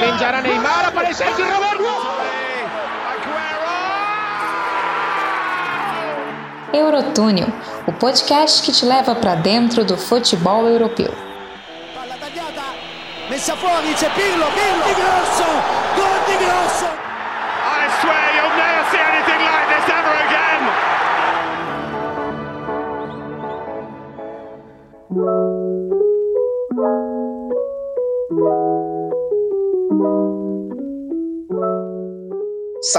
Pinjará Neymar, aparece aqui Roberto. Eurotúnel, o podcast que te leva para dentro do futebol europeu. Messa fuori, c'è Pirlo, Pirlo, di grosso, gol di grosso.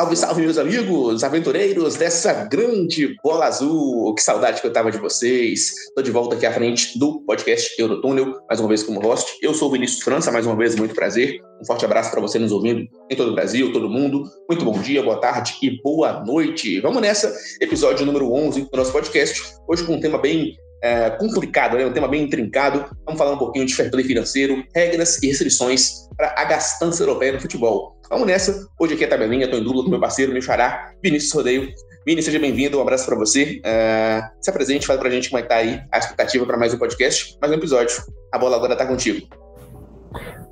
Salve, salve, meus amigos, aventureiros dessa grande bola azul. Que saudade que eu tava de vocês. Tô de volta aqui à frente do podcast Eurotúnel, mais uma vez como host. Eu sou o Vinícius França, mais uma vez, muito prazer. Um forte abraço para você nos ouvindo em todo o Brasil, todo mundo. Muito bom dia, boa tarde e boa noite. Vamos nessa, episódio número 11 do nosso podcast. Hoje com um tema bem é, complicado, né? um tema bem intrincado. Vamos falar um pouquinho de fair play financeiro, regras e restrições para a gastança europeia no futebol. Vamos nessa. Hoje aqui é a tabelinha, estou em dúvida com meu parceiro, meu xará, Vinícius Rodeio. Vini, seja bem-vindo, um abraço para você. Uh, se apresente, fala para a gente como é que tá aí a expectativa para mais um podcast, mais um episódio. A bola agora está contigo.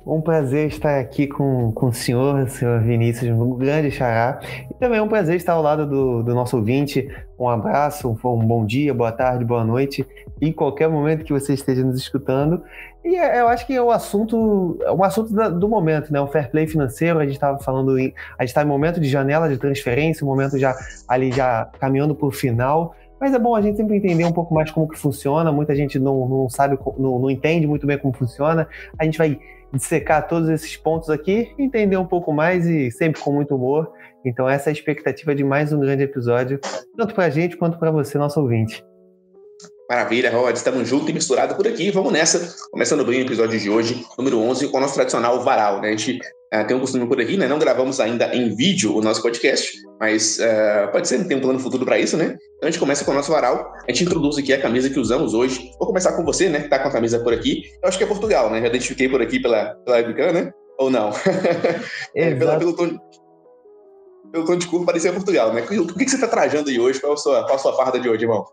Um prazer estar aqui com, com o senhor, senhor Vinícius, um grande xará. E também é um prazer estar ao lado do, do nosso ouvinte. Um abraço, um, um, bom dia, boa tarde, boa noite, em qualquer momento que você esteja nos escutando. E é, eu acho que é o assunto, é um assunto da, do momento, né? O fair play financeiro, a gente estava falando, em, a gente está em momento de janela de transferência, um momento já ali já caminhando para o final. Mas é bom a gente sempre entender um pouco mais como que funciona. Muita gente não, não sabe, não, não entende muito bem como funciona. A gente vai dissecar todos esses pontos aqui, entender um pouco mais e sempre com muito humor. Então essa é a expectativa de mais um grande episódio, tanto para a gente quanto para você, nosso ouvinte. Maravilha, Rod, estamos juntos e misturados por aqui. Vamos nessa, começando bem o episódio de hoje, número 11, com o nosso tradicional varal. Né? A gente uh, tem um costume por aqui, né? Não gravamos ainda em vídeo o nosso podcast, mas uh, pode ser tem um plano futuro para isso, né? Então a gente começa com o nosso varal, a gente introduz aqui a camisa que usamos hoje. Vou começar com você, né? Que tá com a camisa por aqui. Eu acho que é Portugal, né? Já identifiquei por aqui pela, pela webcam, né? Ou não? é, pela, pelo, tom, pelo tom de curva parecia Portugal, né? O que, que você tá trajando aí hoje? Qual a sua, qual a sua farda de hoje, irmão?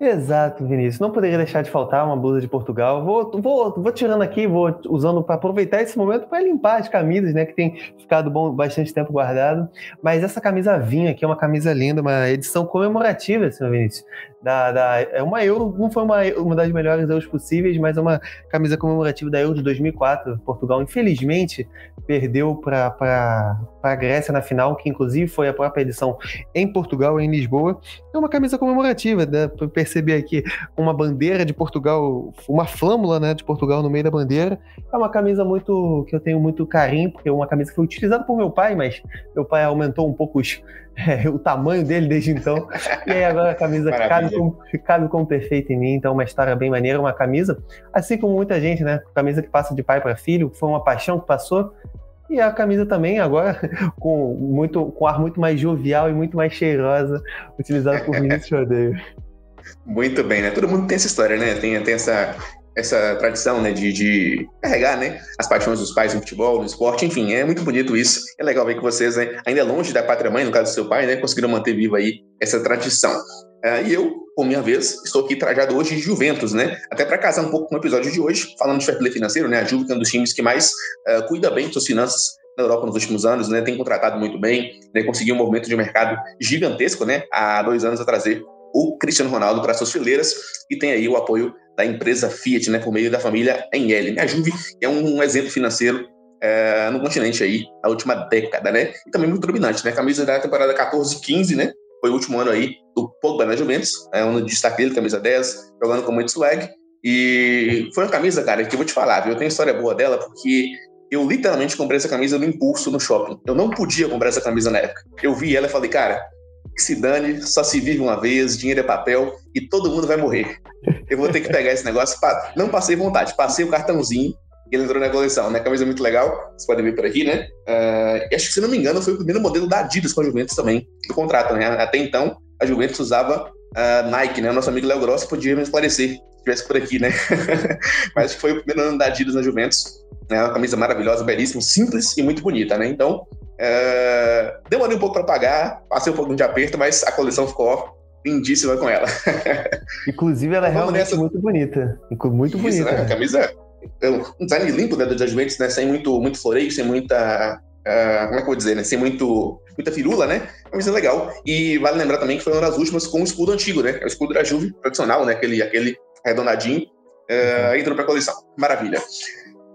Exato, Vinícius. Não poderia deixar de faltar uma blusa de Portugal. Vou, vou, vou tirando aqui, vou usando para aproveitar esse momento para limpar as camisas, né? Que tem ficado bom, bastante tempo guardado. Mas essa camisa vinha aqui é uma camisa linda, uma edição comemorativa, senhor Vinícius. Da, da, é uma Euro, não foi uma, uma das melhores Euros possíveis, mas é uma camisa comemorativa da Euro de 2004. Portugal, infelizmente, perdeu para a Grécia na final, que inclusive foi a própria edição em Portugal, em Lisboa. É uma camisa comemorativa, né? Para perceber aqui uma bandeira de Portugal, uma flâmula né, de Portugal no meio da bandeira. É uma camisa muito que eu tenho muito carinho, porque é uma camisa que foi utilizada por meu pai, mas meu pai aumentou um pouco os, é, o tamanho dele desde então. E aí agora a camisa cabe como, cabe como perfeito em mim, então uma história bem maneira, uma camisa, assim como muita gente, né? Camisa que passa de pai para filho, foi uma paixão que passou. E a camisa também, agora, com, muito, com ar muito mais jovial e muito mais cheirosa, utilizada por Vinícius Rodeio. Muito bem, né? Todo mundo tem essa história, né? Tem, tem essa, essa tradição, né? De, de carregar, né? As paixões dos pais no futebol, no esporte, enfim, é muito bonito isso. É legal ver que vocês, né, ainda longe da pátria-mãe, no caso do seu pai, né? Conseguiram manter viva aí essa tradição. Uh, e eu, por minha vez, estou aqui trajado hoje de Juventus, né? Até para casar um pouco com o episódio de hoje, falando de fair play financeiro, né? A Juve é um dos times que mais uh, cuida bem de suas finanças na Europa nos últimos anos, né? Tem contratado muito bem, né? Conseguiu um movimento de mercado gigantesco, né? Há dois anos a trazer o Cristiano Ronaldo para suas fileiras e tem aí o apoio da empresa Fiat, né? Por meio da família Enel. A Juve é um exemplo financeiro é, no continente aí, a última década, né? E também muito dominante, né? Camisa da temporada 14-15, né? Foi o último ano aí do Pogba na Juventus, é um destaque dele, camisa 10, jogando com muito swag. E foi uma camisa, cara, que eu vou te falar, viu? Eu tenho história boa dela, porque eu literalmente comprei essa camisa no impulso no shopping. Eu não podia comprar essa camisa na época. Eu vi ela e falei, cara, que se dane, só se vive uma vez, dinheiro é papel e todo mundo vai morrer. Eu vou ter que pegar esse negócio. Não passei vontade, passei o cartãozinho e ele entrou na coleção, né? Camisa muito legal, vocês podem ver por aqui, né? Uh, acho que, se não me engano, foi o primeiro modelo da Adidas com a Juventus também, do contrato, né? Até então, a Juventus usava uh, Nike, né? O nosso amigo Léo Grossi podia me esclarecer se estivesse por aqui, né? Mas que foi o primeiro ano da Adidas na Juventus. Né? Uma camisa maravilhosa, belíssima, simples e muito bonita, né? Então, uh, demorei um pouco para pagar, passei um pouco de aperto, mas a coleção ficou lindíssima com ela. Inclusive, ela é realmente nessa... muito bonita. Muito bonita. Isso, né? A camisa um design limpo né, das Juventus, né, sem muito, muito floreio, sem muita Uh, como é que eu vou dizer, né? Sem muito, muita firula, né? É legal. E vale lembrar também que foi uma das últimas com o escudo antigo, né? É o escudo da Juve tradicional, né? Aquele, aquele arredondadinho. Uh, entrou pra coleção. Maravilha.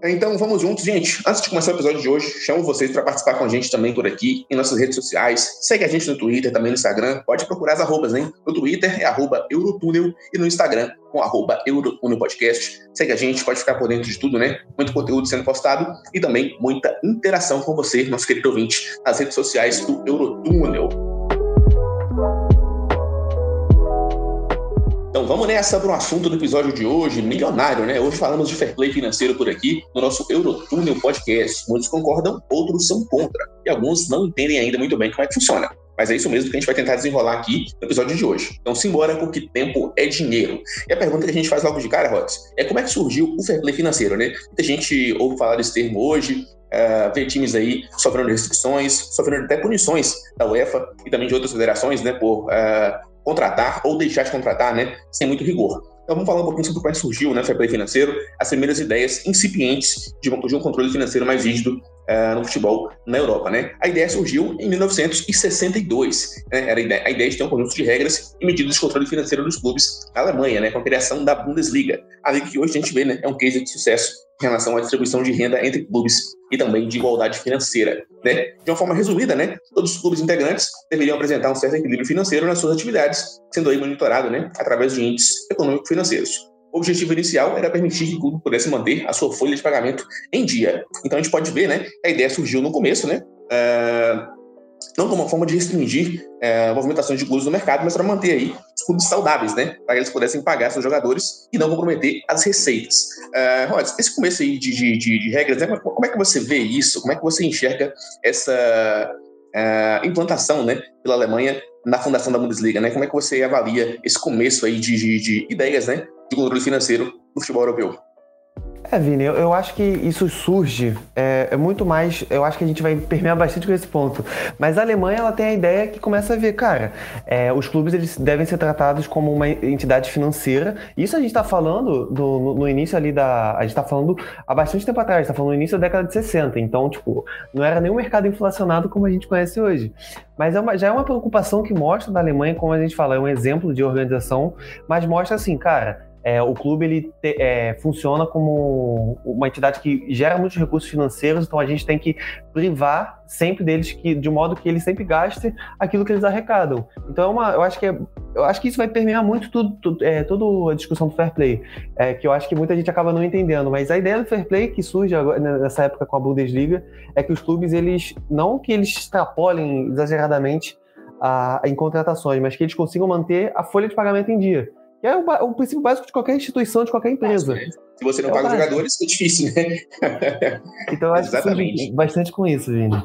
Então vamos juntos, gente. Antes de começar o episódio de hoje, chamo vocês para participar com a gente também por aqui em nossas redes sociais. Segue a gente no Twitter, também no Instagram. Pode procurar as arrobas, hein? No Twitter é arroba Eurotúnel e no Instagram com arroba Podcast. Segue a gente, pode ficar por dentro de tudo, né? Muito conteúdo sendo postado e também muita interação com você, nosso querido ouvinte, nas redes sociais do Eurotúnel. Então vamos nessa para o assunto do episódio de hoje, milionário, né? Hoje falamos de fair play financeiro por aqui no nosso Eurotúnel Podcast. Muitos concordam, outros são contra. E alguns não entendem ainda muito bem como é que funciona. Mas é isso mesmo que a gente vai tentar desenrolar aqui no episódio de hoje. Então simbora, porque tempo é dinheiro. E a pergunta que a gente faz logo de cara, Rods, é como é que surgiu o fair play financeiro, né? Muita gente ouve falar desse termo hoje, Uh, vê times aí sofrendo restrições, sofrendo até punições da UEFA e também de outras federações, né, por uh, contratar ou deixar de contratar, né, sem muito rigor. Então vamos falar um pouquinho sobre como surgiu, né, fair play financeiro, as primeiras ideias incipientes de um, de um controle financeiro mais rígido uh, no futebol na Europa, né? A ideia surgiu em 1962, né? Era a ideia, a ideia de ter um conjunto de regras e medidas de controle financeiro dos clubes na Alemanha, né, com a criação da Bundesliga. A liga que hoje a gente vê, né, é um case de sucesso em relação à distribuição de renda entre clubes e também de igualdade financeira. Né? De uma forma resumida, né, todos os clubes integrantes deveriam apresentar um certo equilíbrio financeiro nas suas atividades, sendo aí monitorado né, através de índices econômico-financeiros. O objetivo inicial era permitir que o clube pudesse manter a sua folha de pagamento em dia. Então a gente pode ver, né, a ideia surgiu no começo, né, uh, não como uma forma de restringir é, movimentações de clubes no mercado, mas para manter aí os clubes saudáveis, né? Para que eles pudessem pagar seus jogadores e não comprometer as receitas. Uh, Rods, esse começo aí de, de, de, de regras, né? como é que você vê isso? Como é que você enxerga essa implantação, né, pela Alemanha na fundação da Bundesliga, né? Como é que você avalia esse começo aí de, de, de ideias, né, de controle financeiro no futebol europeu? É, Vini, eu, eu, acho que isso surge, é, é, muito mais, eu acho que a gente vai permear bastante com esse ponto, mas a Alemanha ela tem a ideia que começa a ver, cara, é, os clubes eles devem ser tratados como uma entidade financeira, isso a gente está falando do, no, no, início ali da, a gente está falando há bastante tempo atrás, está falando no início da década de 60, então, tipo, não era nem um mercado inflacionado como a gente conhece hoje, mas é uma, já é uma preocupação que mostra da Alemanha, como a gente fala, é um exemplo de organização, mas mostra assim, cara, é, o clube ele te, é, funciona como uma entidade que gera muitos recursos financeiros, então a gente tem que privar sempre deles que, de modo que eles sempre gastem aquilo que eles arrecadam. Então é uma, eu acho que é, eu acho que isso vai permear muito tudo, tudo é, toda a discussão do fair play, é, que eu acho que muita gente acaba não entendendo. Mas a ideia do fair play que surge agora, nessa época com a Bundesliga é que os clubes eles não que eles extrapolem exageradamente a, em contratações, mas que eles consigam manter a folha de pagamento em dia. Que é o, o, princípio básico de qualquer instituição, de qualquer empresa. Se você não é paga os jogadores, é difícil, né? então eu acho Exatamente. que bastante com isso, Vini.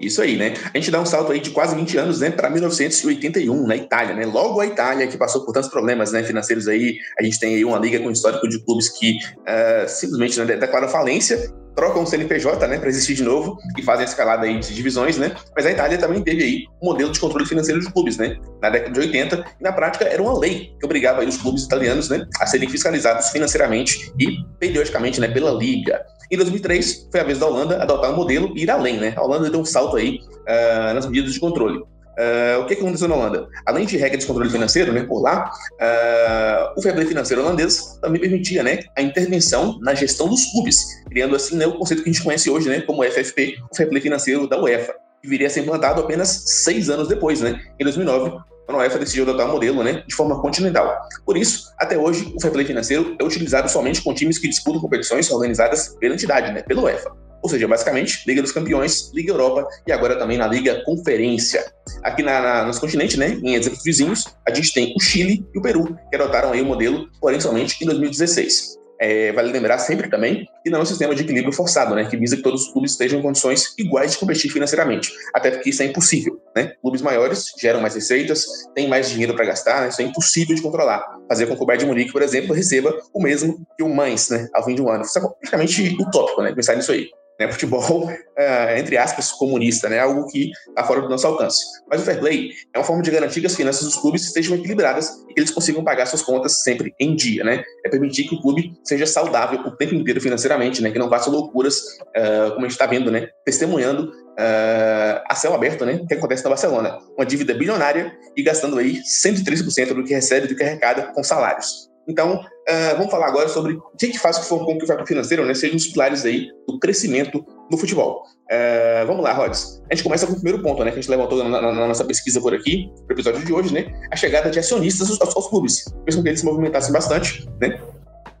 Isso aí, né? A gente dá um salto aí de quase 20 anos, né, para 1981, na Itália, né? Logo a Itália, que passou por tantos problemas né, financeiros aí, a gente tem aí uma liga com histórico de clubes que uh, simplesmente né, declaram falência trocam o CNPJ, né, para existir de novo e fazem a escalada aí de divisões, né? Mas a Itália também teve aí um modelo de controle financeiro de clubes, né? Na década de 80, e na prática era uma lei que obrigava aí os clubes italianos, né, a serem fiscalizados financeiramente e periodicamente, né, pela liga. Em 2003, foi a vez da Holanda adotar um modelo e ir além, né? A Holanda deu um salto aí uh, nas medidas de controle. Uh, o que, aconteceu na Holanda? Além de regras de controle financeiro, né, por lá, uh, o fair financeiro holandês também permitia né, a intervenção na gestão dos clubes, criando assim né, o conceito que a gente conhece hoje né, como FFP, o fair financeiro da UEFA, que viria a ser implantado apenas seis anos depois, né, em 2009, quando a UEFA decidiu adotar o modelo né, de forma continental. Por isso, até hoje, o fair play financeiro é utilizado somente com times que disputam competições organizadas pela entidade, né, pela UEFA. Ou seja, basicamente, Liga dos Campeões, Liga Europa e agora também na Liga Conferência. Aqui na, na, nos continentes, né, em exemplos vizinhos, a gente tem o Chile e o Peru, que adotaram aí o modelo, porém somente em 2016. É, vale lembrar sempre também que não é um sistema de equilíbrio forçado, né, que visa que todos os clubes estejam em condições iguais de competir financeiramente, até porque isso é impossível. Né? Clubes maiores geram mais receitas, têm mais dinheiro para gastar, né? isso é impossível de controlar. Fazer com que o Bayern de Munique, por exemplo, receba o mesmo que o Mainz né, ao fim de um ano. Isso é praticamente utópico, né, pensar nisso aí. Né? Futebol, uh, entre aspas, comunista, né? Algo que está fora do nosso alcance. Mas o fair play é uma forma de garantir que as finanças dos clubes estejam equilibradas e que eles consigam pagar suas contas sempre em dia, né? É permitir que o clube seja saudável o tempo inteiro financeiramente, né? Que não faça loucuras, uh, como a gente está vendo, né? Testemunhando uh, a céu aberto, né? O que acontece na Barcelona. Uma dívida bilionária e gastando aí 130% do que recebe do que arrecada com salários. Então, uh, vamos falar agora sobre o que, que faz com que o fator financeiro né, seja um dos pilares aí do crescimento no futebol. Uh, vamos lá, Rods. A gente começa com o primeiro ponto, né, que a gente levantou na, na, na nossa pesquisa por aqui, no episódio de hoje, né, a chegada de acionistas aos, aos clubes. Com que eles se movimentassem bastante, né,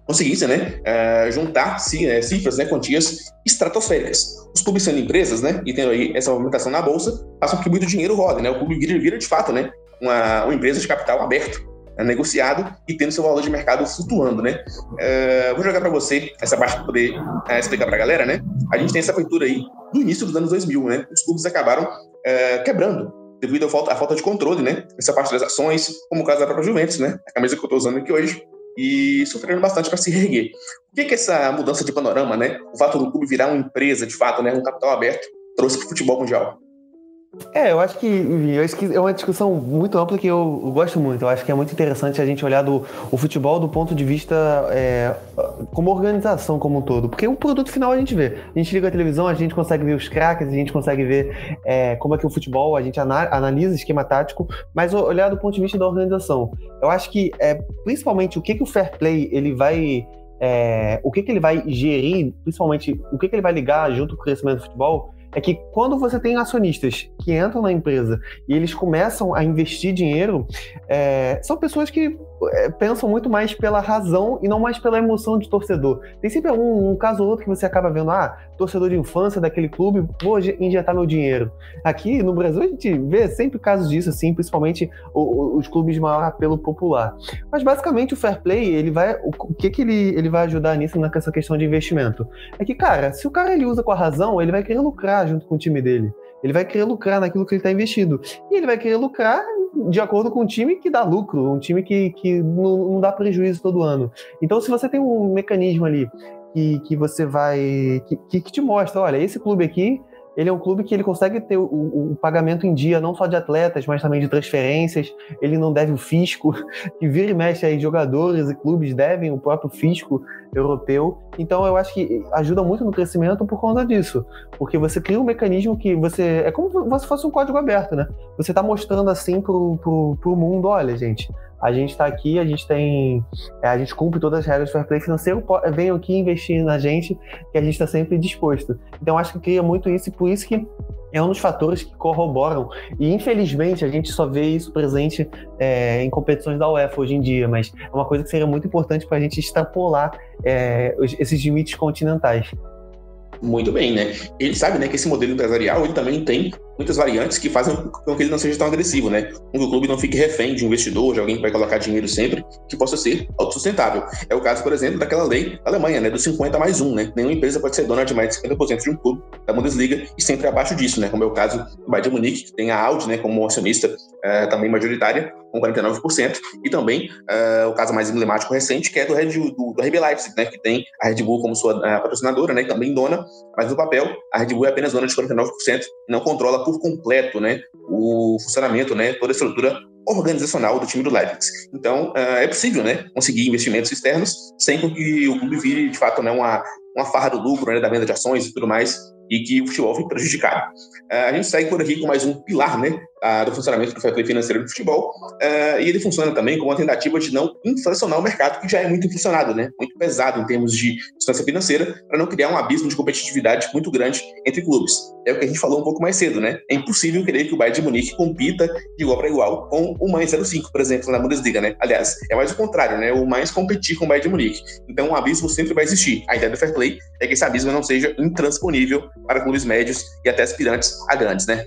conseguissem né, uh, juntar cifras, né, quantias estratosféricas. Os clubes sendo empresas, né, e tendo aí essa movimentação na bolsa, com que muito dinheiro rode, né, o clube vira, vira de fato, né, uma, uma empresa de capital aberto, negociado e tendo seu valor de mercado flutuando, né? Uh, vou jogar para você essa parte para poder uh, explicar para a galera, né? A gente tem essa abertura aí do início dos anos 2000, né? Os clubes acabaram quebrando devido à falta, à falta de controle, né? Essa parte das ações, como o caso da própria Juventus, né? A camisa que eu estou usando aqui hoje, e sofrendo bastante para se reerguer. O que, que essa mudança de panorama, né? O fato do clube virar uma empresa, de fato, né? Um capital aberto, trouxe para o futebol mundial? É, eu acho que, é uma discussão muito ampla que eu, eu, gosto muito. Eu acho que é muito interessante a gente olhar do, o futebol do ponto de vista é, como organização como um todo. Porque o produto final a gente vê. A gente liga a televisão, a gente consegue ver os craques, a gente consegue ver é, como é que o futebol, a gente analisa esquema tático, mas olhar do ponto de vista da organização. Eu acho que, é, principalmente, o que, que o fair play ele vai é, o que, que ele vai gerir, principalmente o que, que ele vai ligar junto com o crescimento do futebol, é que quando você tem acionistas que entram na empresa e eles começam a investir dinheiro, é, são pessoas que pensam muito mais pela razão e não mais pela emoção de torcedor. Tem sempre um, um, caso ou outro que você acaba vendo, ah, torcedor de infância daquele clube, vou injetar meu dinheiro. Aqui no Brasil a gente vê sempre casos disso, assim, principalmente os, os clubes de maior apelo popular. Mas basicamente o fair play, ele vai, o, o, que que ele, ele vai ajudar nisso nessa questão de investimento? É que, cara, se o cara ele usa com a razão, ele vai querer lucrar junto com o time dele. Ele vai querer lucrar naquilo que ele está investindo. E ele vai querer lucrar de acordo com um time que dá lucro, um time que, que não, não dá prejuízo todo ano. Então, se você tem um mecanismo ali que, que você vai. Que, que te mostra, olha, esse clube aqui ele é um clube que ele consegue ter o, o, pagamento em dia, não só de atletas, mas também de transferências. Ele não deve o fisco, que vira e mexe aí, jogadores e clubes devem o próprio fisco europeu. Então eu acho que ajuda muito no crescimento por conta disso. Porque você cria um mecanismo que você. É como se fosse um código aberto, né? Você está mostrando assim pro, pro, pro mundo, olha, gente, a gente está aqui, a gente tem, é, a gente cumpre todas as regras do fair play financeiro, venham aqui investir na gente, que a gente está sempre disposto. Então acho que cria muito isso e por isso que é um dos fatores que corroboram. E infelizmente a gente só vê isso presente é, em competições da UEFA hoje em dia, mas é uma coisa que seria muito importante para a gente extrapolar é, esses limites continentais. Muito bem, né? Ele sabe, né, que esse modelo empresarial ele também tem muitas variantes que fazem com que ele não seja tão agressivo, né? Com que o clube não fique refém de um investidor, de alguém que vai colocar dinheiro sempre, que possa ser autossustentável. É o caso, por exemplo, daquela lei da Alemanha, né? Do 50 mais 1, né? Nenhuma empresa pode ser dona de mais de 50% de um clube da Bundesliga e sempre abaixo disso, né? Como é o caso do Bayern Munique, que tem a Audi, né, como acionista é, também majoritária, com 49%, e também é, o caso mais emblemático recente, que é do, Red, do, do RB Leipzig, né? Que tem a Red Bull como sua a patrocinadora, né? Também dona, mas no papel, a Red Bull é apenas dona de 49% e não controla por completo, né, o funcionamento, né, toda a estrutura organizacional do time do Leipzig. Então, é possível, né, conseguir investimentos externos sem que o clube vire, de fato, né, uma, uma farra do lucro, né, da venda de ações e tudo mais, e que o futebol fique prejudicado. Uh, a gente segue por aqui com mais um pilar né, uh, do funcionamento do fair play financeiro do futebol, uh, e ele funciona também como uma tentativa de não inflacionar o mercado, que já é muito inflacionado, né, muito pesado em termos de distância financeira, para não criar um abismo de competitividade muito grande entre clubes. É o que a gente falou um pouco mais cedo, né? É impossível querer que o Bayern de Munique compita de igual para igual com o Mainz 05, por exemplo, na Bundesliga, né? Aliás, é mais o contrário, né? O Mainz competir com o Bayern de Munique. Então, um abismo sempre vai existir. A ideia do fair play é que esse abismo não seja intransponível para clubes médios e até aspirantes a grandes, né?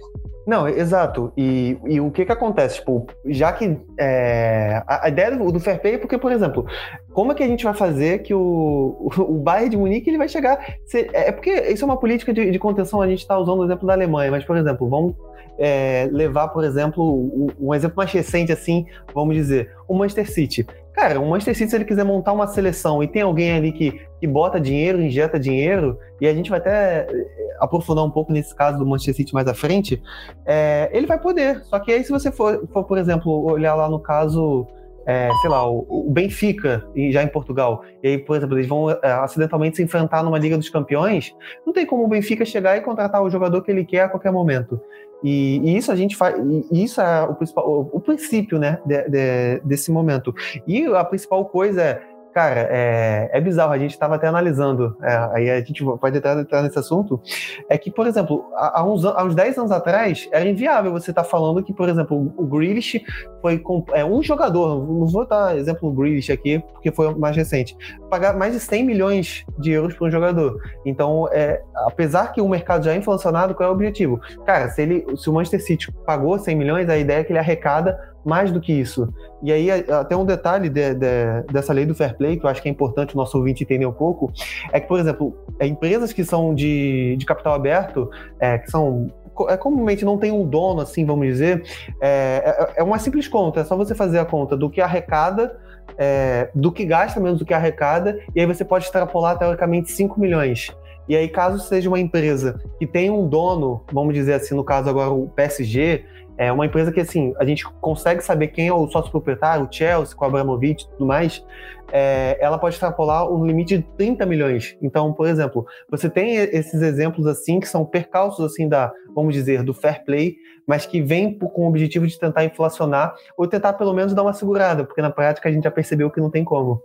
Não, exato. E, e o que que acontece? Tipo, já que é, a, a, ideia do, do fair play é porque, por exemplo, como é que a gente vai fazer que o, o, o Bayern de Munique ele vai chegar... Ser, é, é porque isso é uma política de, de contenção, a gente está usando o exemplo da Alemanha, mas, por exemplo, vamos é, levar, por exemplo, um, um, exemplo mais recente, assim, vamos dizer, o Manchester City. Cara, o Manchester City, se ele quiser montar uma seleção e tem alguém ali que, que bota dinheiro, injeta dinheiro, e a gente vai até eh, aprofundar um pouco nesse caso do Manchester City mais à frente, é, ele vai poder. Só que aí, se você for, for por exemplo, olhar lá no caso é, sei lá, o, o, Benfica, já em Portugal, e aí, por exemplo, eles vão é, acidentalmente se enfrentar numa Liga dos Campeões, não tem como o Benfica chegar e contratar o jogador que ele quer a qualquer momento. E, e isso a gente faz, isso é o, principal, o, o princípio, né, de, de, desse momento. E a principal coisa é Cara, é, é bizarro, a gente estava até analisando, é, aí a gente pode entrar, entrar, nesse assunto, é que, por exemplo, há, uns, há uns 10 anos atrás, era inviável você estar tá falando que, por exemplo, o Grealish foi é, um jogador, não vou dar exemplo do Grealish aqui, porque foi mais recente, pagar mais de 100 milhões de euros por um jogador. Então, é, apesar que o mercado já é inflacionado, qual é o objetivo? Cara, se, ele, se o Manchester City pagou 100 milhões, a ideia é que ele arrecada mais do que isso. E aí, até um detalhe de, de, dessa lei do fair play, que eu acho que é importante o nosso ouvinte entender um pouco, é que, por exemplo, é, empresas que são de, de capital aberto, é, que são é, comumente não tem um dono, assim, vamos dizer, é, é, é uma simples conta, é só você fazer a conta do que arrecada, é, do que gasta menos do que arrecada, e aí você pode extrapolar, teoricamente, 5 milhões. E aí, caso seja uma empresa que tem um dono, vamos dizer assim, no caso agora o PSG, é uma empresa que, assim, a gente consegue saber quem é o sócio proprietário, o Chelsea, com o Abramovich e tudo mais, é, ela pode extrapolar um limite de 30 milhões. Então, por exemplo, você tem esses exemplos, assim, que são percalços, assim, da, vamos dizer, do fair play, mas que vem com o objetivo de tentar inflacionar ou tentar, pelo menos, dar uma segurada, porque na prática a gente já percebeu que não tem como.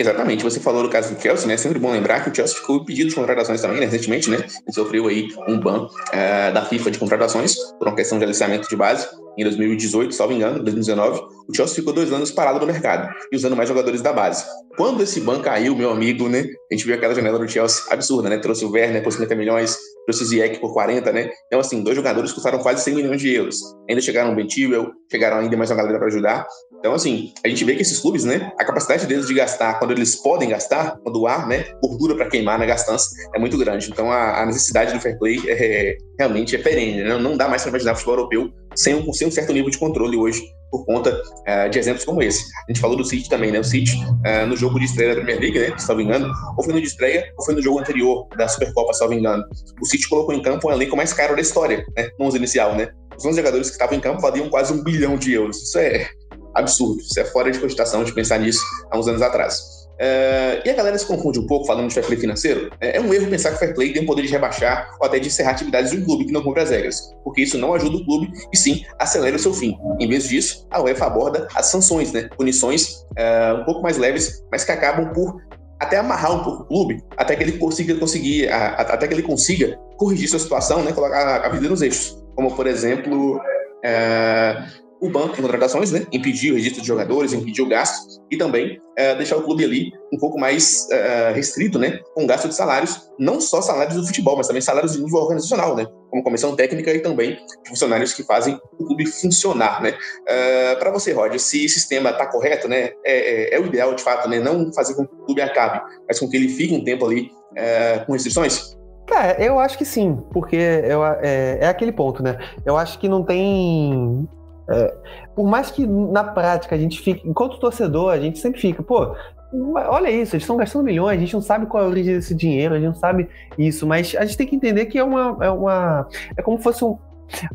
Exatamente, você falou do caso do Chelsea, né? Sempre bom lembrar que o Chelsea ficou pedido de contratações também, né? recentemente, né? Ele sofreu aí um ban uh, da FIFA de contratações por uma questão de aliciamento de base em 2018, salvo engano, 2019, o Chelsea ficou dois anos parado no mercado e usando mais jogadores da base. Quando esse ban caiu, meu amigo, né? A gente viu aquela janela do Chelsea absurda, né? Trouxe o Werner por 50 milhões, o Ziyech por 40, né? Então, assim, dois jogadores custaram quase 100 milhões de euros. Ainda chegaram o Ben Chilwell, chegaram ainda mais uma galera para ajudar. Então, assim, a gente vê que esses clubes, né? A capacidade deles de gastar, quando eles podem gastar, quando há, né? Gordura para queimar na gastança, é muito grande. Então, a, a necessidade do fair play é, realmente é perene, né? Não dá mais para imaginar futebol europeu sem um, sem um certo nível de controle hoje, por conta uh, de exemplos como esse. A gente falou do City também, né? O City, uh, no jogo de estreia da Premier League, né? Se não me engano, ou foi no de estreia, ou foi no jogo anterior da Supercopa, se não me engano. O City colocou em campo um elenco mais caro da história, né? No 11 inicial, né? Os 11 jogadores que estavam em campo valiam quase um bilhão de euros. Isso é absurdo. Isso é fora de cogitação de pensar nisso há uns anos atrás. Uh, e a galera se confunde um pouco falando de fair play financeiro. É, é, um erro pensar que o fair play tem o poder de rebaixar ou até de encerrar atividades de um clube que não cumpre as regras, porque isso não ajuda o clube e sim acelera o seu fim. Em vez disso, a UEFA aborda as sanções, né? punições uh, um pouco mais leves, mas que acabam por até amarrar um pouco o clube, até que ele consiga conseguir, a, a, até que ele consiga corrigir sua situação, né? colocar a, a vida nos eixos. Como, por exemplo, uh, o banco de contratações, né? impedir o registro de jogadores, impedir o gasto e também é, deixar o clube ali um pouco mais é, restrito, né? com gasto de salários, não só salários do futebol, mas também salários de nível organizacional, né? como comissão técnica e também funcionários que fazem o clube funcionar. Né? É, Para você, se esse sistema está correto, né? É, é, é, o ideal de fato, né? não fazer com que o clube acabe, mas com que ele fique um tempo ali é, com restrições? Cara, eu acho que sim, porque eu, é, é, aquele ponto, né? Eu acho que não tem é, por mais que na prática a gente fique, enquanto torcedor, a gente sempre fica, pô, olha isso, eles estão gastando milhões, a gente não sabe qual é a origem desse dinheiro, a gente não sabe isso, mas a gente tem que entender que é uma. É, uma, é como se fosse um,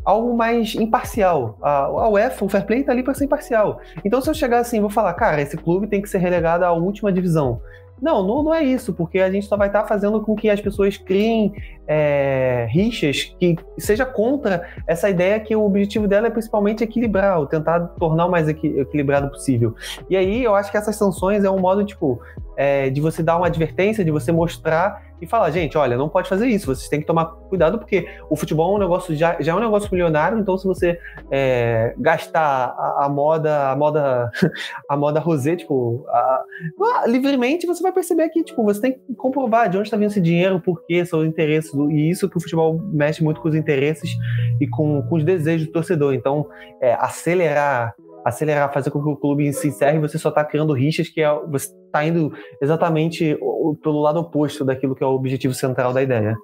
algo mais imparcial. A, a UEFA, o Fair Play está ali para ser imparcial. Então, se eu chegar assim, vou falar, cara, esse clube tem que ser relegado à última divisão. Não, não, não é isso, porque a gente só vai estar tá fazendo com que as pessoas criem é, rixas que seja contra essa ideia que o objetivo dela é principalmente equilibrar, ou tentar tornar o mais equilibrado possível. E aí eu acho que essas sanções é um modo, tipo, é, de você dar uma advertência, de você mostrar e falar, gente, olha, não pode fazer isso, vocês têm que tomar cuidado, porque o futebol é um negócio, já, já é um negócio milionário, então se você é, gastar a, a, moda, a moda, a moda rosé, tipo, a, livremente, você vai perceber que, tipo, você tem que comprovar de onde está vindo esse dinheiro, por quê, seus interesses, e isso que o futebol mexe muito com os interesses e com, com os desejos do torcedor. Então, é, acelerar acelerar, fazer com que o clube se encerre, você só está criando rixas que é, você está indo exatamente pelo lado oposto daquilo que é o objetivo central da ideia.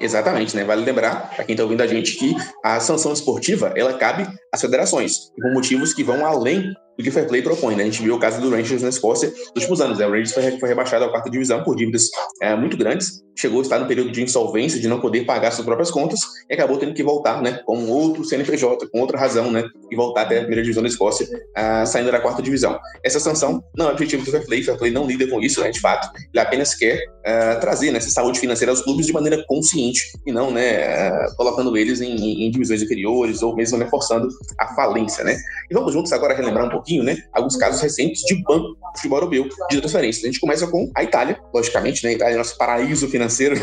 Exatamente, né? Vale lembrar, para quem está ouvindo a gente, que a sanção esportiva ela cabe às federações, por motivos que vão além do que fair play propõe, né? A gente viu o caso do Rangers na Escócia nos últimos anos, né? O Rangers foi, foi rebaixado à quarta divisão por dívidas é, muito grandes, chegou a estar no período de insolvência, de não poder pagar suas próprias contas, e acabou tendo que voltar, né? Com outro CNPJ, com outra razão, né? E voltar até a primeira divisão da Escócia, saindo da quarta divisão. Essa sanção não é objetivo do fair play, o fair play não lida com isso, né? De fato, ele apenas quer uh, trazer né, essa saúde financeira aos clubes de maneira consciente e não, né? Uh, colocando eles em, em, divisões inferiores ou mesmo né, a falência, né? E vamos juntos agora relembrar um pouquinho, né? Alguns casos recentes de banco do futebol europeu de transferências. A gente começa com a Itália, logicamente, né? A Itália é nosso paraíso financeiro,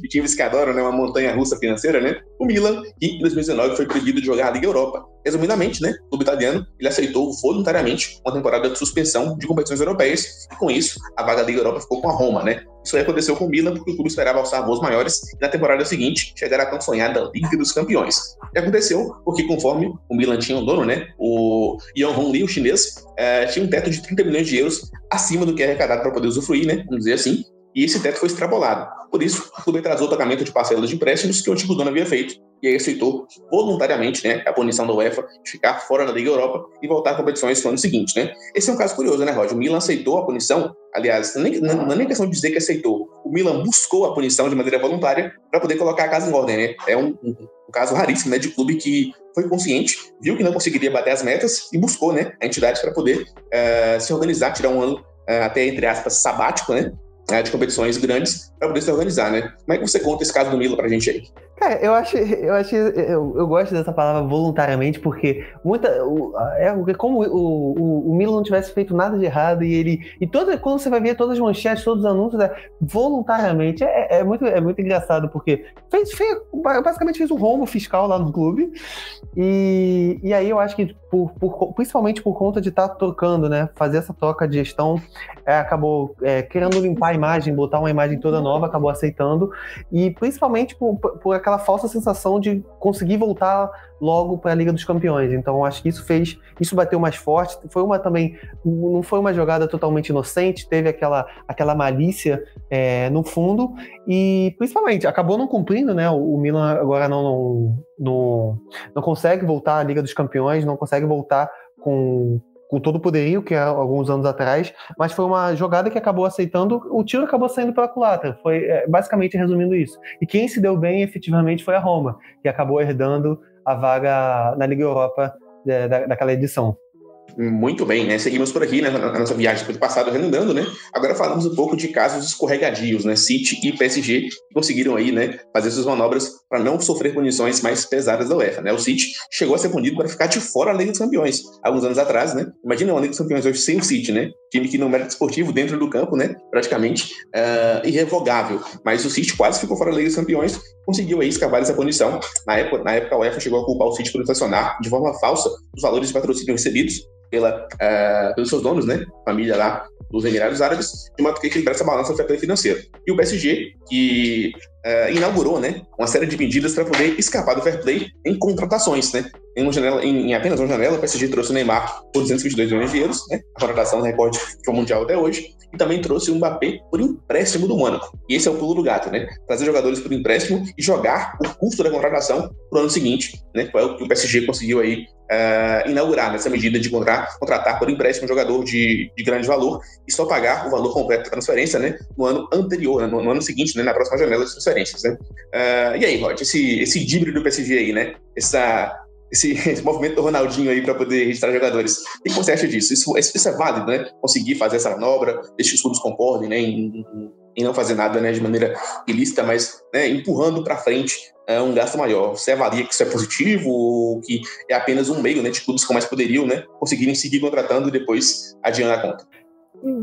de times que adoram, né? Uma montanha russa financeira, né? O Milan, que em 2019 foi proibido de jogar a Liga Europa. Resumidamente, né? O clube italiano ele aceitou voluntariamente uma temporada de suspensão de competições europeias e com isso a vaga da Liga Europa ficou com a Roma, né? Isso aí aconteceu com o Milan porque o clube esperava alçar voos maiores e na temporada seguinte chegar à sonhada Liga dos Campeões. E aconteceu porque conforme o Milan tinha um dono, né? O Yang Hongli, o chinês, é, tinha um teto de 30 milhões de euros acima do que é arrecadado para poder usufruir, né? Vamos dizer assim. E esse teto foi extrapolado. Por isso, o clube atrasou o pagamento de parcelas de empréstimos que o antigo dono havia feito e aí aceitou voluntariamente né, a punição da UEFA de ficar fora da Liga Europa e voltar a competições no ano seguinte. Né? Esse é um caso curioso, né, Roger? O Milan aceitou a punição, aliás, nem, não é nem questão de dizer que aceitou, o Milan buscou a punição de maneira voluntária para poder colocar a casa em ordem. Né? É um, um, um, caso raríssimo né, de clube que foi consciente, viu que não conseguiria bater as metas e buscou né, a entidade para poder uh, se organizar, tirar um ano uh, até, entre aspas, sabático, né? Né, de competições grandes para poder se organizar, né? Como é que você conta esse caso do Mila para a gente aí? Cara, eu acho, eu acho, eu, eu gosto dessa palavra voluntariamente porque muita, é como o, o, o Mila não tivesse feito nada de errado e ele e toda quando você vai ver todas as manchetes, todos os anúncios, é, voluntariamente é, é, muito, é muito engraçado porque fez, fez, basicamente fez um rombo fiscal lá no clube e, e aí eu acho que por, por principalmente por conta de estar tá trocando, né, fazer essa troca de gestão, é, acabou é, querendo limpar a imagem, botar uma imagem toda nova, acabou aceitando e principalmente por, por aquela falsa sensação de conseguir voltar logo para a Liga dos Campeões. Então acho que isso fez, isso bateu mais forte. Foi uma também, não foi uma jogada totalmente inocente, teve aquela, aquela malícia é, no fundo e principalmente acabou não cumprindo, né? O, o Milan agora não, não, não, não consegue voltar à Liga dos Campeões, não consegue voltar com, com todo o poderio que há alguns anos atrás, mas foi uma jogada que acabou aceitando, o tiro acabou saindo pela culatra. Foi é, basicamente resumindo isso. E quem se deu bem efetivamente foi a Roma, que acabou herdando a vaga na Liga Europa é, da, daquela edição. Muito bem, né? Seguimos por aqui, né, na nossa viagem do passado, relembrando, né? Agora falamos um pouco de casos escorregadios, né? City e PSG conseguiram aí, né, fazer suas manobras para não sofrer punições mais pesadas da UEFA, né? O City chegou a ser punido para ficar de fora da Liga dos Campeões, alguns anos atrás, né? Imagina uma Liga dos Campeões hoje sem o City, né? Time que no mérito esportivo, dentro do campo, né? Praticamente uh, irrevogável. Mas o City quase ficou fora da Liga dos Campeões, conseguiu aí escavar essa punição. Na época, na época a UEFA chegou a culpar o City por inflacionar de forma falsa os valores de patrocínio recebidos pela, uh, pelos seus donos, né? Família lá dos Emirados Árabes, de modo que equilibrar essa balança fair play financeiro. E o PSG, que uh, inaugurou né, uma série de medidas para poder escapar do fair play em contratações. Né? Em, uma janela, em, em, apenas uma janela, o PSG trouxe o Neymar por 222 milhões de euros, né, a contratação recorde do mundial até hoje, e também trouxe o Mbappé por empréstimo do Mônaco. E esse é o pulo do gato, né? Trazer jogadores por empréstimo e jogar o custo da contratação para o ano seguinte, né? Foi o que o PSG conseguiu aí uh, inaugurar nessa medida de contratar, contratar por empréstimo um jogador de, de grande valor e só pagar o valor completo da transferência, né? No ano anterior, né, no, no, ano seguinte, né? Na próxima janela de transferências, né? Uh, e aí, Rod, esse, esse do PSG aí, né? Essa esse, esse, movimento do Ronaldinho aí para poder registrar jogadores. O que você acha disso? Isso, isso é válido, né? Conseguir fazer essa manobra, deixar que os clubes concordem, né? Em, em, não fazer nada né, de maneira ilícita, mas né, empurrando para frente é, um gasto maior. Você avalia que isso é positivo ou que é apenas um meio né, de clubes com mais poderiam né, conseguirem seguir contratando e depois adiando a conta?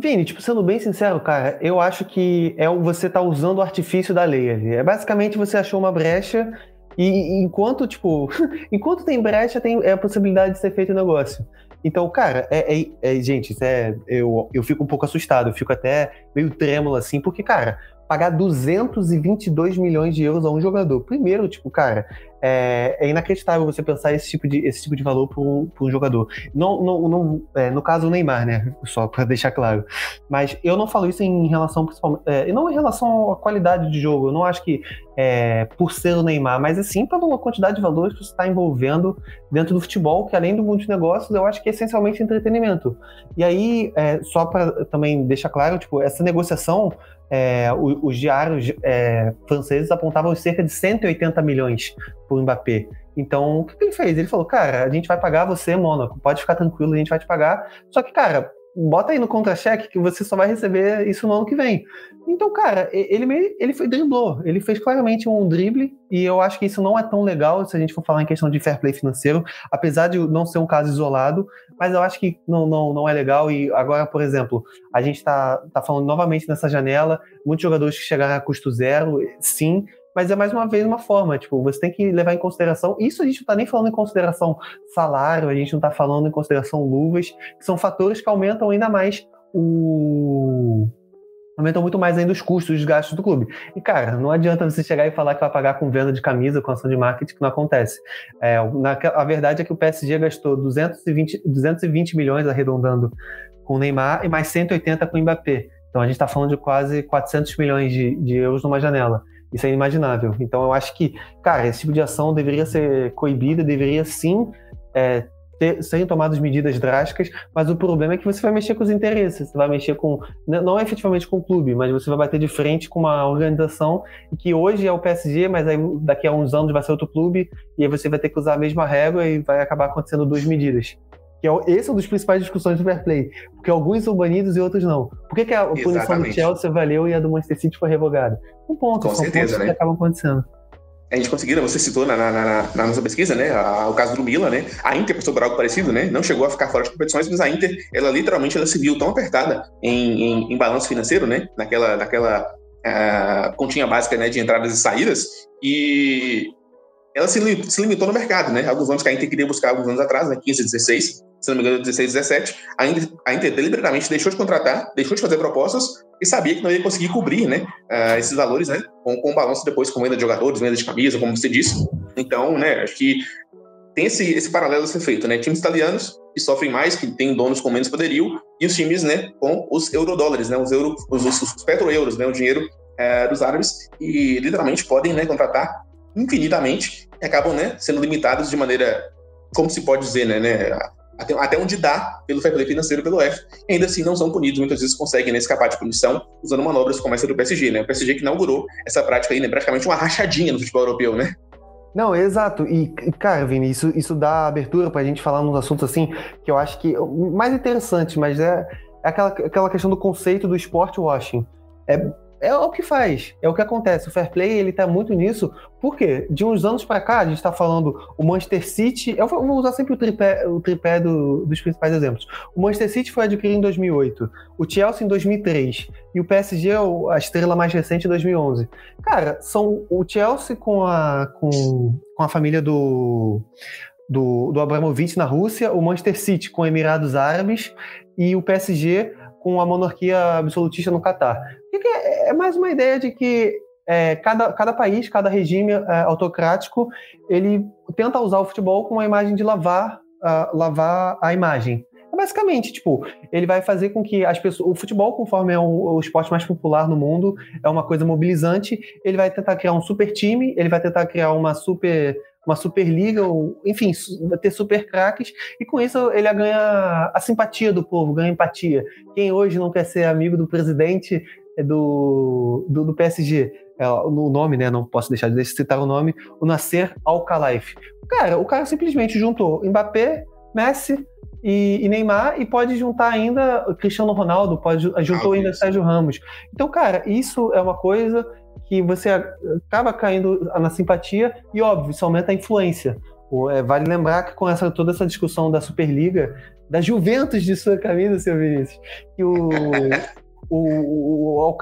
Vini, tipo, sendo bem sincero, cara, eu acho que é você tá usando o artifício da lei ali. É basicamente você achou uma brecha e enquanto, tipo, enquanto tem brecha, tem é a possibilidade de ser feito o negócio. Então, cara, é, é, é, gente, é, eu, eu fico um pouco assustado, eu fico até meio trêmulo assim, porque, cara, pagar 222 milhões de euros a um jogador. Primeiro, tipo, cara, é, é inacreditável você pensar esse tipo de, esse tipo de valor para um, jogador. Não, não, não é, no caso, o Neymar, né? Só para deixar claro. Mas eu não falo isso em relação, principalmente. É, não em relação à qualidade de jogo. Eu não acho que é, por ser o Neymar, mas assim pela quantidade de valores que você está envolvendo dentro do futebol, que além do mundo de negócios, eu acho que é essencialmente entretenimento. E aí, é, só para também deixar claro, tipo, essa negociação é, os, os, diários é, franceses apontavam cerca de 180 milhões por Mbappé. Então, o que ele fez? Ele falou, cara, a gente vai pagar você, Mônaco, pode ficar tranquilo, a gente vai te pagar. Só que, cara, bota aí no contra-cheque que você só vai receber isso no ano que vem. Então, cara, ele, ele foi driblou, ele fez claramente um drible, e eu acho que isso não é tão legal se a gente for falar em questão de fair play financeiro, apesar de não ser um caso isolado, mas eu acho que não, não, não é legal. E agora, por exemplo, a gente está tá falando novamente nessa janela, muitos jogadores que chegaram a custo zero, sim, mas é mais uma vez uma forma, tipo, você tem que levar em consideração, isso a gente não está nem falando em consideração salário, a gente não está falando em consideração luvas, que são fatores que aumentam ainda mais o aumentam muito mais ainda os custos, os gastos do clube. E, cara, não adianta você chegar e falar que vai pagar com venda de camisa, com ação de marketing, que não acontece. É, na, a verdade é que o PSG gastou 220, 220 milhões, arredondando, com o Neymar, e mais 180 com o Mbappé. Então a gente está falando de quase 400 milhões de, de euros numa janela. Isso é inimaginável. Então eu acho que, cara, esse tipo de ação deveria ser coibida, deveria sim é, ter, serem tomadas medidas drásticas, mas o problema é que você vai mexer com os interesses, você vai mexer com, não efetivamente com o clube, mas você vai bater de frente com uma organização que hoje é o PSG, mas aí daqui a uns anos vai ser outro clube, e aí você vai ter que usar a mesma régua e vai acabar acontecendo duas medidas. Que é, esse é um dos principais discussões do fair play. Porque alguns são banidos e outros não. Por que, que a punição Exatamente. do Chelsea valeu e a do Manchester City foi revogada? Um ponto, Com certeza, né? que acabam acontecendo. A gente conseguiu, você citou na, na, na, na nossa pesquisa, né? A, o caso do Milan, né? A Inter passou por algo parecido, né? Não chegou a ficar fora de competições, mas a Inter, ela literalmente ela se viu tão apertada em, em, em balanço financeiro, né? Naquela, naquela uh, continha básica né, de entradas e saídas, e ela se, se limitou no mercado, né? Alguns anos que a Inter queria buscar alguns anos atrás, né? 15, 16, se não me engano, 16, 17, a Inter, a Inter deliberadamente deixou de contratar, deixou de fazer propostas e sabia que não ia conseguir cobrir, né? Uh, esses valores, né? Com, com balanço depois com venda de jogadores, venda de camisa, como você disse. Então, né? Acho que tem esse, esse paralelo a ser feito, né? Times italianos que sofrem mais, que têm donos com menos poderio, e os times, né? Com os eurodólares, né? Os, euro, os, os, os petro-euros, né? O dinheiro é, dos árabes, e literalmente podem né, contratar infinitamente e acabam né, sendo limitados de maneira, como se pode dizer, né, né até, até, onde dá pelo fair play financeiro pelo F, e ainda assim não são punidos, muitas vezes conseguem né, escapar de punição usando manobras como essa do PSG, né? O PSG que inaugurou essa prática aí, né, praticamente uma rachadinha no futebol europeu, né? Não, exato. E, cara, Vini, isso, isso dá abertura para a gente falar nos assuntos assim, que eu acho que mais interessante, mas é, é aquela, aquela questão do conceito do esporte washing. É, é o que faz, é o que acontece. O fair play ele tá muito nisso, porque de uns anos para cá a gente está falando o Manchester City. Eu vou usar sempre o tripé, o tripé do, dos principais exemplos. O Manchester City foi adquirido em 2008, o Chelsea em 2003 e o PSG a estrela mais recente em 2011. Cara, são o Chelsea com a com, com a família do do, do Abramovich na Rússia, o Manchester City com Emirados Árabes e o PSG com a monarquia absolutista no Catar. É, é mais uma ideia de que é, cada, cada país, cada regime é, autocrático, ele tenta usar o futebol com a imagem de lavar, uh, lavar a imagem. É basicamente, tipo, ele vai fazer com que as pessoas. O futebol, conforme é o, o, esporte mais popular no mundo, é uma coisa mobilizante. Ele vai tentar criar um super time, ele vai tentar criar uma super uma Superliga, enfim, ter super craques, e com isso ele ganha a simpatia do povo, ganha empatia. Quem hoje não quer ser amigo do presidente do, do, do PSG? É, o nome, né? Não posso deixar de citar o nome, o Nasser Al-Khelaifi. Cara, o cara simplesmente juntou Mbappé, Messi e, e, Neymar e pode juntar ainda Cristiano Ronaldo, pode juntou ah, ainda Sérgio Ramos. Então, cara, isso é uma coisa que você acaba caindo na simpatia e, óbvio, isso aumenta a influência. É, vale lembrar que com essa, toda essa discussão da Superliga, da Juventus de sua camisa, seu Vinícius, que o, o, o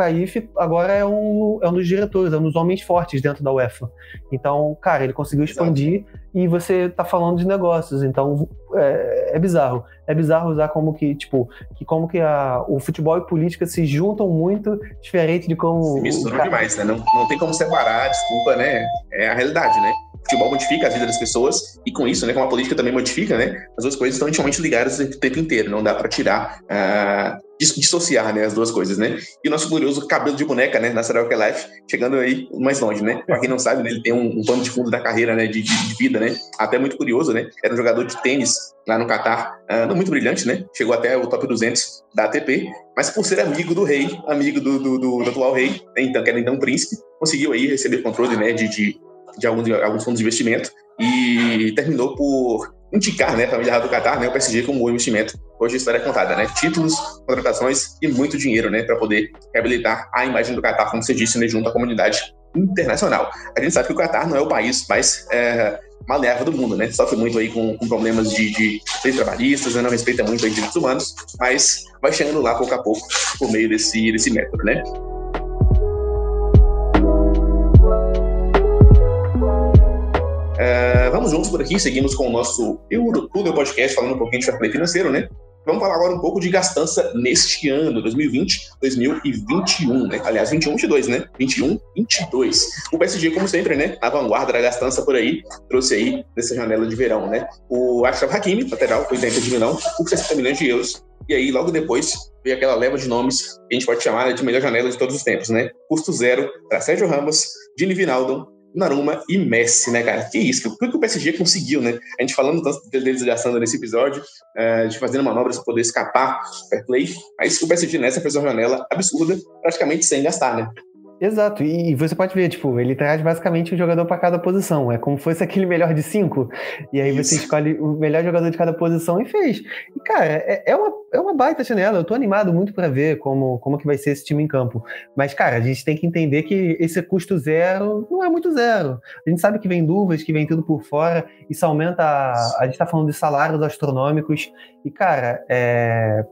agora é um, é um dos diretores, é um dos homens fortes dentro da UEFA. Então, cara, ele conseguiu expandir Exato. e você está falando de negócios. Então, é, é, é, bizarro. É bizarro usar como que, tipo, que como que a, o futebol e política se juntam muito, diferente de como. Se misturam cara... demais, né? Não, não tem como separar, desculpa, né? É a realidade, né? Futebol modifica a vida das pessoas e com isso, né, como a política também modifica, né, as duas coisas estão intimamente ligadas o tempo inteiro, não dá para tirar, uh, dissociar, né, as duas coisas, né. E o nosso glorioso cabelo de boneca, né, na Serial Life, chegando aí mais longe, né. Pra quem não sabe, né, ele tem um, um de fundo da carreira, né, de, de, de, vida, né, até muito curioso, né, era um jogador de tênis lá no Catar, uh, não muito brilhante, né, chegou até o top 200 da ATP, mas por ser amigo do rei, amigo do, do, do, do atual rei, né, então, que era então príncipe, conseguiu aí receber controle, né, de, de de alguns, alguns fundos de investimento e terminou por indicar né, a família do Qatar, né, o PSG como um investimento. Hoje a história é contada, né? Títulos, contratações e muito dinheiro, né, para poder reabilitar a imagem do Qatar, como você disse, né, junto à comunidade internacional. A gente sabe que o Qatar não é o país mais é, malévo do mundo, né? Sofre muito aí com, com problemas de, de leis trabalhistas, né? não respeita muito os direitos humanos, mas vai chegando lá pouco a pouco por meio desse, desse método, né? Uh, vamos juntos por aqui, seguimos com o nosso Eurotudo Podcast, falando um pouquinho de fair financeiro, né? Vamos falar agora um pouco de gastança neste ano, 2020, 2021, né? Aliás, 21, 22, né? 21, 22. O PSG, como sempre, né? Na vanguarda da gastança por aí, trouxe aí nessa janela de verão, né? O Ashraf Hakimi, lateral, foi da Inter de Milão, por 60 milhões de euros. E aí, logo depois, veio aquela leva de nomes que a gente pode chamar de melhor janela de todos os tempos, né? Custo zero para Sérgio Ramos, Dini Vinaldo, Naruma e Messi, né, cara? Que isso, o que o PSG conseguiu, né? A gente falando tanto deles gastando nesse episódio, uh, de fazendo manobras para poder escapar fair play, mas o PSG nessa fez uma janela absurda, praticamente sem gastar, né? Exato, e você pode ver, tipo, ele traz basicamente um jogador para cada posição. É como se fosse aquele melhor de cinco. E aí Isso. você escolhe o melhor jogador de cada posição e fez. E, cara, é, é uma, é uma baita janela. Eu tô animado muito para ver como, como que vai ser esse time em campo. Mas, cara, a gente tem que entender que esse custo zero não é muito zero. A gente sabe que vem luvas, que vem tudo por fora. Isso aumenta. A, a gente tá falando de salários astronômicos. E, cara, é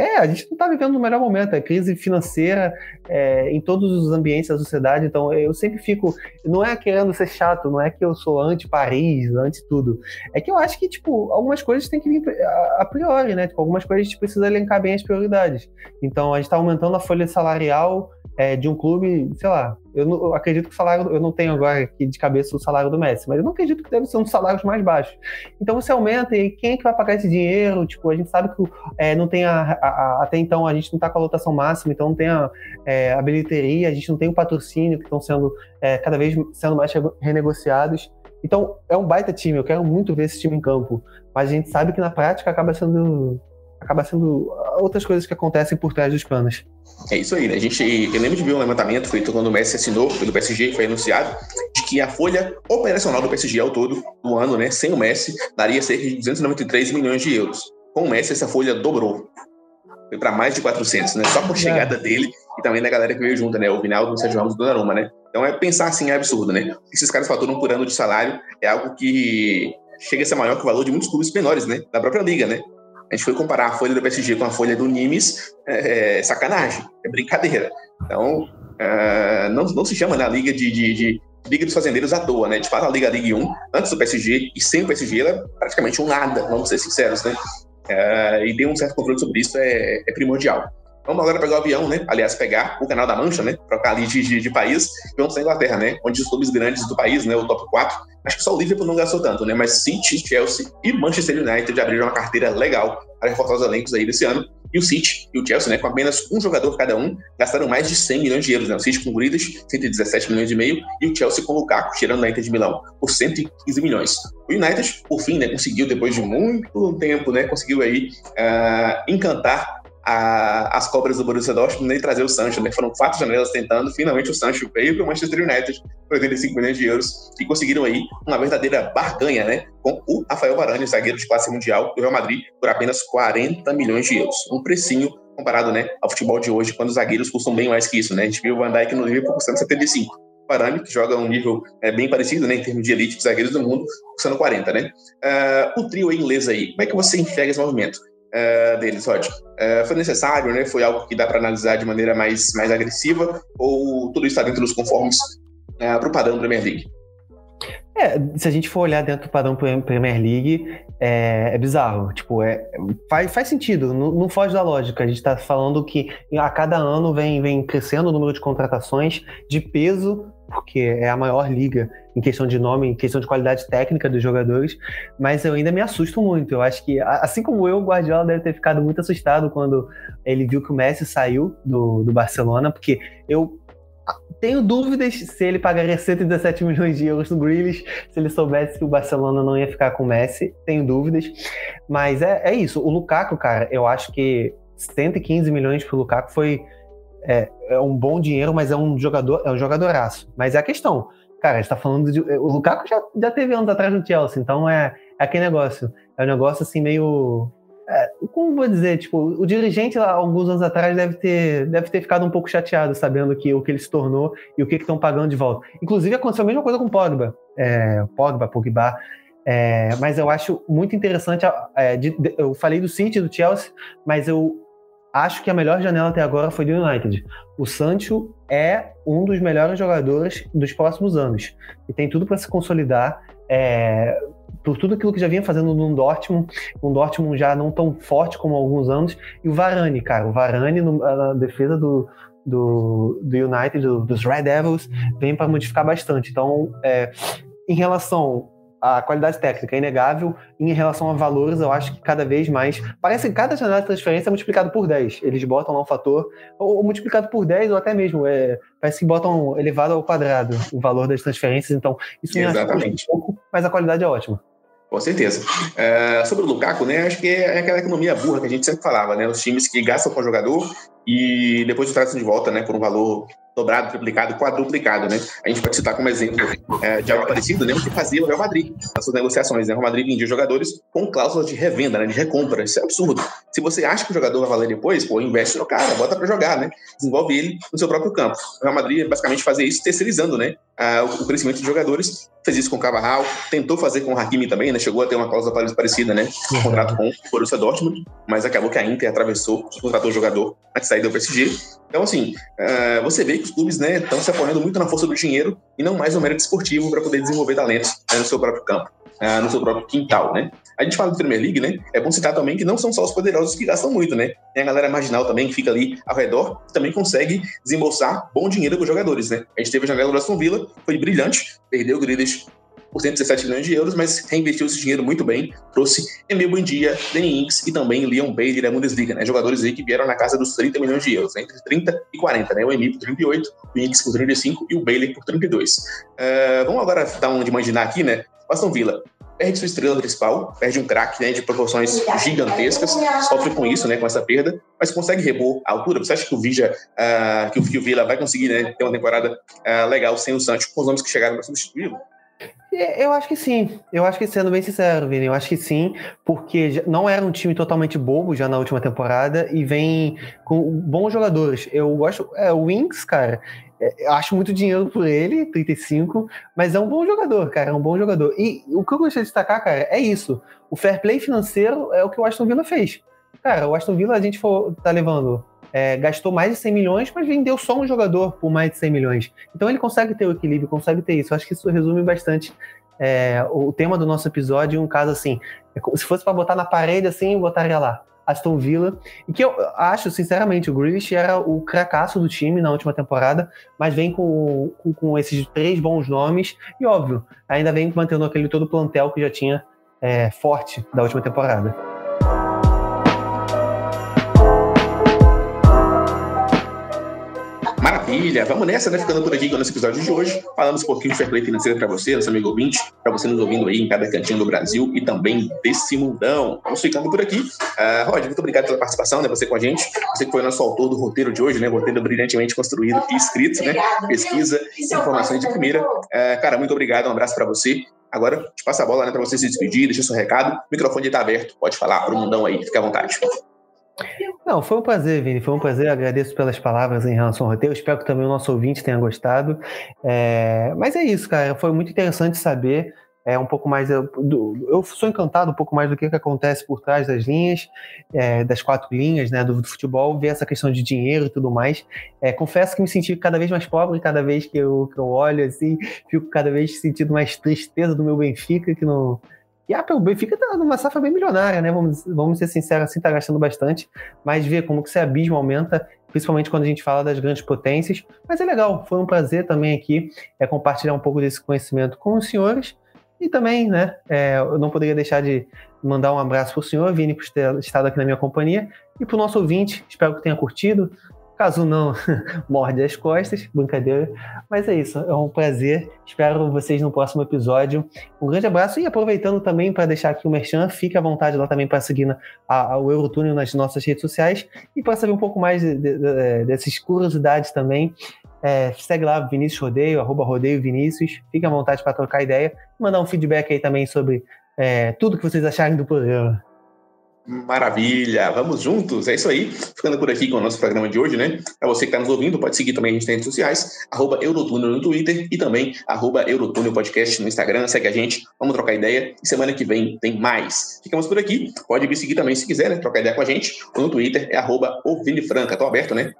é, a gente não está vivendo no melhor momento, é crise financeira é, em todos os ambientes da sociedade, então eu sempre fico, não é querendo ser chato, não é que eu sou anti-Paris, anti-tudo, é que eu acho que, tipo, algumas coisas têm que vir a, a priori, né, tipo, algumas coisas a gente precisa elencar bem as prioridades, então a gente está aumentando a folha salarial é, de um clube, sei lá, eu, não, eu, acredito que o salário, eu não tenho agora aqui de cabeça o salário do Messi, mas eu não acredito que deve ser um dos salários mais baixos. Então você aumenta e quem é que vai pagar esse dinheiro? Tipo, a gente sabe que é, não tem a, a, a, até então a gente não está com a lotação máxima, então não tem a, é, a bilheteria, a gente não tem o patrocínio que estão sendo é, cada vez sendo mais renegociados. Então é um baita time, eu quero muito ver esse time em campo, mas a gente sabe que na prática acaba sendo acaba sendo outras coisas que acontecem por trás dos panos. É isso aí, né? A gente, eu lembro de ver um levantamento feito quando o Messi assinou pelo PSG, foi anunciado, de que a folha operacional do PSG ao todo, do ano, né, sem o Messi, daria cerca de 293 milhões de euros. Com o Messi, essa folha dobrou. Foi para mais de 400, né? Só por é. chegada é. dele e também da galera que veio junto, né? O Vinaldo, o Sérgio Ramos e o Donnarumma, né? Então, é pensar assim é absurdo, né? Esses caras faturam por ano de salário é algo que chega a ser maior que o valor de muitos clubes menores, né? Da própria liga, né? A gente foi comparar a folha do PSG com a folha do Nimes, é, é sacanagem, é brincadeira. Então, é, não, não se chama na né, Liga de, de, de, Liga dos Fazendeiros à toa, né? De fato, a Liga Ligue 1, antes do PSG e sem o PSG, ela é praticamente um nada, vamos ser sinceros, né? É, e ter um certo controle sobre isso é, é primordial. Vamos agora pegar o avião, né? Aliás, pegar o Canal da Mancha, né? Trocar ali de, de, de país e vamos para Inglaterra, né? Onde os clubes grandes do país, né? O top 4, acho que só o Liverpool não gastou tanto, né? Mas City, Chelsea e Manchester United abriram uma carteira legal para reforçar os elencos aí desse ano. E o City e o Chelsea, né, com apenas um jogador cada um, gastaram mais de 100 milhões de euros. Né? O City com o Grealish, 117 milhões e meio, e o Chelsea com o Lukaku, tirando da Inter de Milão, por 115 milhões. O United, por fim, né, conseguiu, depois de muito tempo, né, conseguiu aí uh, encantar a, as cobras do Borussia Dortmund nem trazer o Sancho, né? Foram quatro janelas tentando, finalmente o Sancho veio para o Manchester United por 85 milhões de euros e conseguiram aí uma verdadeira barganha, né? Com o Rafael Varane, zagueiro de classe mundial do Real Madrid, por apenas 40 milhões de euros. Um precinho comparado, né, ao futebol de hoje, quando os zagueiros custam bem mais que isso, né? A gente viu o Van Dijk no Liverpool custando 75. Varane, que joga um nível é, bem parecido, né, em termos de elite de zagueiros do mundo, custando 40, né? Uh, o trio inglês aí, como é que você enxerga esse movimento? Uh, deles, Rod. Uh, foi necessário, né? Foi algo que dá para analisar de maneira mais, mais agressiva ou tudo está dentro dos conformes uh, para o padrão Premier League? É, se a gente for olhar dentro do padrão Premier League, é, é bizarro. Tipo, é, faz, faz sentido, não, não, foge da lógica. A gente está falando que a cada ano vem, vem crescendo o número de contratações de peso, porque é a maior liga em questão de nome, em questão de qualidade técnica dos jogadores, mas eu ainda me assusto muito. Eu acho que, assim como eu, o Guardiola deve ter ficado muito assustado quando ele viu que o Messi saiu do, do Barcelona, porque eu tenho dúvidas se ele pagaria 117 milhões de euros no Grealish, se ele soubesse que o Barcelona não ia ficar com o Messi. Tenho dúvidas. Mas é, é isso. O Lukaku, cara, eu acho que 115 milhões pro Lukaku foi é, é, um bom dinheiro, mas é um jogador, é um jogadoraço. Mas é a questão. Cara, a gente tá falando de. O Lukaku já, já teve anos atrás no Chelsea, então é, é aquele negócio. É um negócio assim meio é, como vou dizer, tipo, o dirigente lá, alguns anos atrás deve ter, deve ter ficado um pouco chateado sabendo que o que ele se tornou e o que estão pagando de volta. Inclusive aconteceu a mesma coisa com o Pogba, é, Pogba, Pogba. É, mas eu acho muito interessante. É, de, de, eu falei do City, do Chelsea, mas eu acho que a melhor janela até agora foi do United. O Sancho é um dos melhores jogadores dos próximos anos e tem tudo para se consolidar. É, por tudo aquilo que já vinha fazendo no Dortmund, um Dortmund já não tão forte como há alguns anos, e o Varane, cara, o Varane no, na defesa do, do, do United, do, dos Red Devils, vem para modificar bastante. Então, é, em relação à qualidade técnica é inegável, em relação a valores, eu acho que cada vez mais. Parece que cada janela de transferência é multiplicado por 10. Eles botam lá um fator, ou, ou multiplicado por 10, ou até mesmo, é, parece que botam elevado ao quadrado o valor das transferências. Então, isso me Exatamente. um pouco, mas a qualidade é ótima. Com certeza. É, sobre o Lukaku, né? Acho que é aquela economia burra que a gente sempre falava, né? Os times que gastam com o jogador e depois trazem de volta, né? Por um valor dobrado, triplicado, quadruplicado, né? A gente pode citar como exemplo é, de algo parecido, né? O que fazia o Real Madrid nas suas negociações, né? O Real Madrid vendia jogadores com cláusulas de revenda, né? De recompra. Isso é absurdo. Se você acha que o jogador vai valer depois, pô, investe no cara, bota para jogar, né? Desenvolve ele no seu próprio campo. O Real Madrid basicamente fazia isso terceirizando, né? O crescimento de jogadores. Fez isso com o Cavarral, tentou fazer com o Hakimi também, né? Chegou a ter uma cláusula parecida, né? Um uhum. contrato com o Borussia Dortmund, mas acabou que a Inter atravessou, contratou o jogador a saída do PSG. Então, assim, uh, você vê que os clubes né, estão se apoiando muito na força do dinheiro e não mais no mérito esportivo para poder desenvolver talentos né, no seu próprio campo, uh, no seu próprio quintal, né? A gente fala do Premier League, né? É bom citar também que não são só os poderosos que gastam muito, né? Tem a galera marginal também que fica ali ao redor, que também consegue desembolsar bom dinheiro com os jogadores, né? A gente teve a janela do Aston Villa, foi brilhante, perdeu o Grealish por 117 milhões de euros, mas reinvestiu esse dinheiro muito bem, trouxe Emil Buendia, Danny Inks e também Leon Bailey da Bundesliga, né? Jogadores aí que vieram na casa dos 30 milhões de euros, né? entre 30 e 40, né? O Emil por 38, o Inks por 35 e o Bailey por 32. Uh, eh, vamos agora dar um de imaginar aqui, né? Aston Villa perde sua estrela principal, perde um craque né, de proporções gigantescas, sofre com isso, né, com essa perda, mas consegue repor a altura. Você acha que o Vija, uh, que o Fio Villa vai conseguir né, ter uma temporada uh, legal sem o Sancho, com os nomes que chegaram para substituí-lo? É, eu acho que sim. Eu acho que, sendo bem sincero, Vini, eu acho que sim, porque não era um time totalmente bobo já na última temporada e vem com bons jogadores. Eu gosto. É, o Wings, cara, é, acho muito dinheiro por ele, 35, mas é um bom jogador, cara, é um bom jogador. E o que eu gostaria de destacar, cara, é isso. O fair play financeiro é o que o Aston Villa fez. Cara, o Aston Villa a gente for, tá levando é, gastou mais de 100 milhões, mas vendeu só um jogador por mais de 100 milhões. Então ele consegue ter o equilíbrio, consegue ter isso. Eu acho que isso resume bastante é, o tema do nosso episódio, um caso assim. É se fosse para botar na parede assim, eu botaria lá. Aston Villa, e que eu acho, sinceramente, o Grealish era o cracaço do time na última temporada, mas vem com, com, com, esses três bons nomes, e óbvio, ainda vem mantendo aquele todo plantel que já tinha é, forte da última temporada. Maravilha! Vamos nessa, né? Ficando por aqui com o nosso episódio de hoje. Falamos um pouquinho de fair play financeiro para você, nosso amigo ouvinte, para você nos ouvindo aí em cada cantinho do Brasil e também desse mundão. Vamos ficando por aqui. Uh, Rod, muito obrigado pela participação, né? Você com a gente. Você que foi o nosso autor do roteiro de hoje, né? Roteiro brilhantemente construído e escrito, né? Pesquisa, informações de primeira. Uh, cara, muito obrigado. Um abraço para você. Agora, te passa a bola né, para você se despedir, deixa seu recado. O microfone está aberto, pode falar para o mundão aí, fica à vontade. Não, foi um prazer, Vini. Foi um prazer. Agradeço pelas palavras em relação ao roteiro. Espero que também o nosso ouvinte tenha gostado. É... Mas é isso, cara. Foi muito interessante saber é um pouco mais. Eu, eu sou encantado um pouco mais do que, que acontece por trás das linhas, é, das quatro linhas né, do, do, futebol, ver essa questão de dinheiro e tudo mais. É, confesso que me senti cada vez mais pobre cada vez que eu, que eu olho, assim, fico cada vez sentindo mais tristeza do meu Benfica, que não. E ah, o Benfica tá numa safra bem milionária, né? Vamos, vamos ser sinceros, assim, tá gastando bastante, mas ver como que esse abismo aumenta principalmente quando a gente fala das grandes potências. Mas é legal, foi um prazer também aqui é, compartilhar um pouco desse conhecimento com os senhores e também, né, é, eu não poderia deixar de mandar um abraço para o senhor, Vini, por ter estado aqui na minha companhia, e para o nosso ouvinte, espero que tenha curtido. Caso não, morde as costas, brincadeira. Mas é isso, é um prazer. Espero vocês no próximo episódio. Um grande abraço e aproveitando também para deixar aqui o Merchan, fique à vontade lá também para seguir o Eurotúnel nas nossas redes sociais e para saber um pouco mais de, de, de, dessas curiosidades também. É, segue lá, Vinícius Rodeio, arroba Rodeio Vinícius. Fique à vontade para trocar ideia e mandar um feedback aí também sobre é, tudo que vocês acharem do programa. Maravilha, vamos juntos, é isso aí. Ficando por aqui com o nosso programa de hoje, né? Para você que está nos ouvindo, pode seguir também a gente nas redes sociais, arroba Eurotúnel no Twitter e também arroba Eurotúnel Podcast no Instagram, segue a gente, vamos trocar ideia e semana que vem tem mais. Ficamos por aqui, pode me seguir também se quiser, né? Trocar ideia com a gente, ou no Twitter é arroba Franca, tô aberto, né?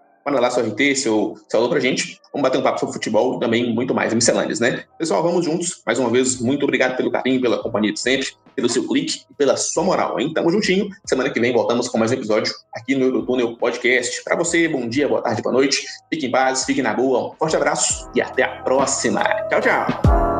Seu RT, seu, seu alô pra gente. Vamos bater um papo sobre futebol e também muito mais, miscelâneas, né? Pessoal, vamos juntos. Mais uma vez, muito obrigado pelo carinho, pela companhia de sempre, pelo seu clique e pela sua moral, hein? Tamo juntinho. Semana que vem voltamos com mais um episódio aqui no Eurotúnel Podcast. Para você, bom dia, boa tarde, boa noite. Fique em paz, fique na boa. Um forte abraço e até a próxima. Tchau, tchau.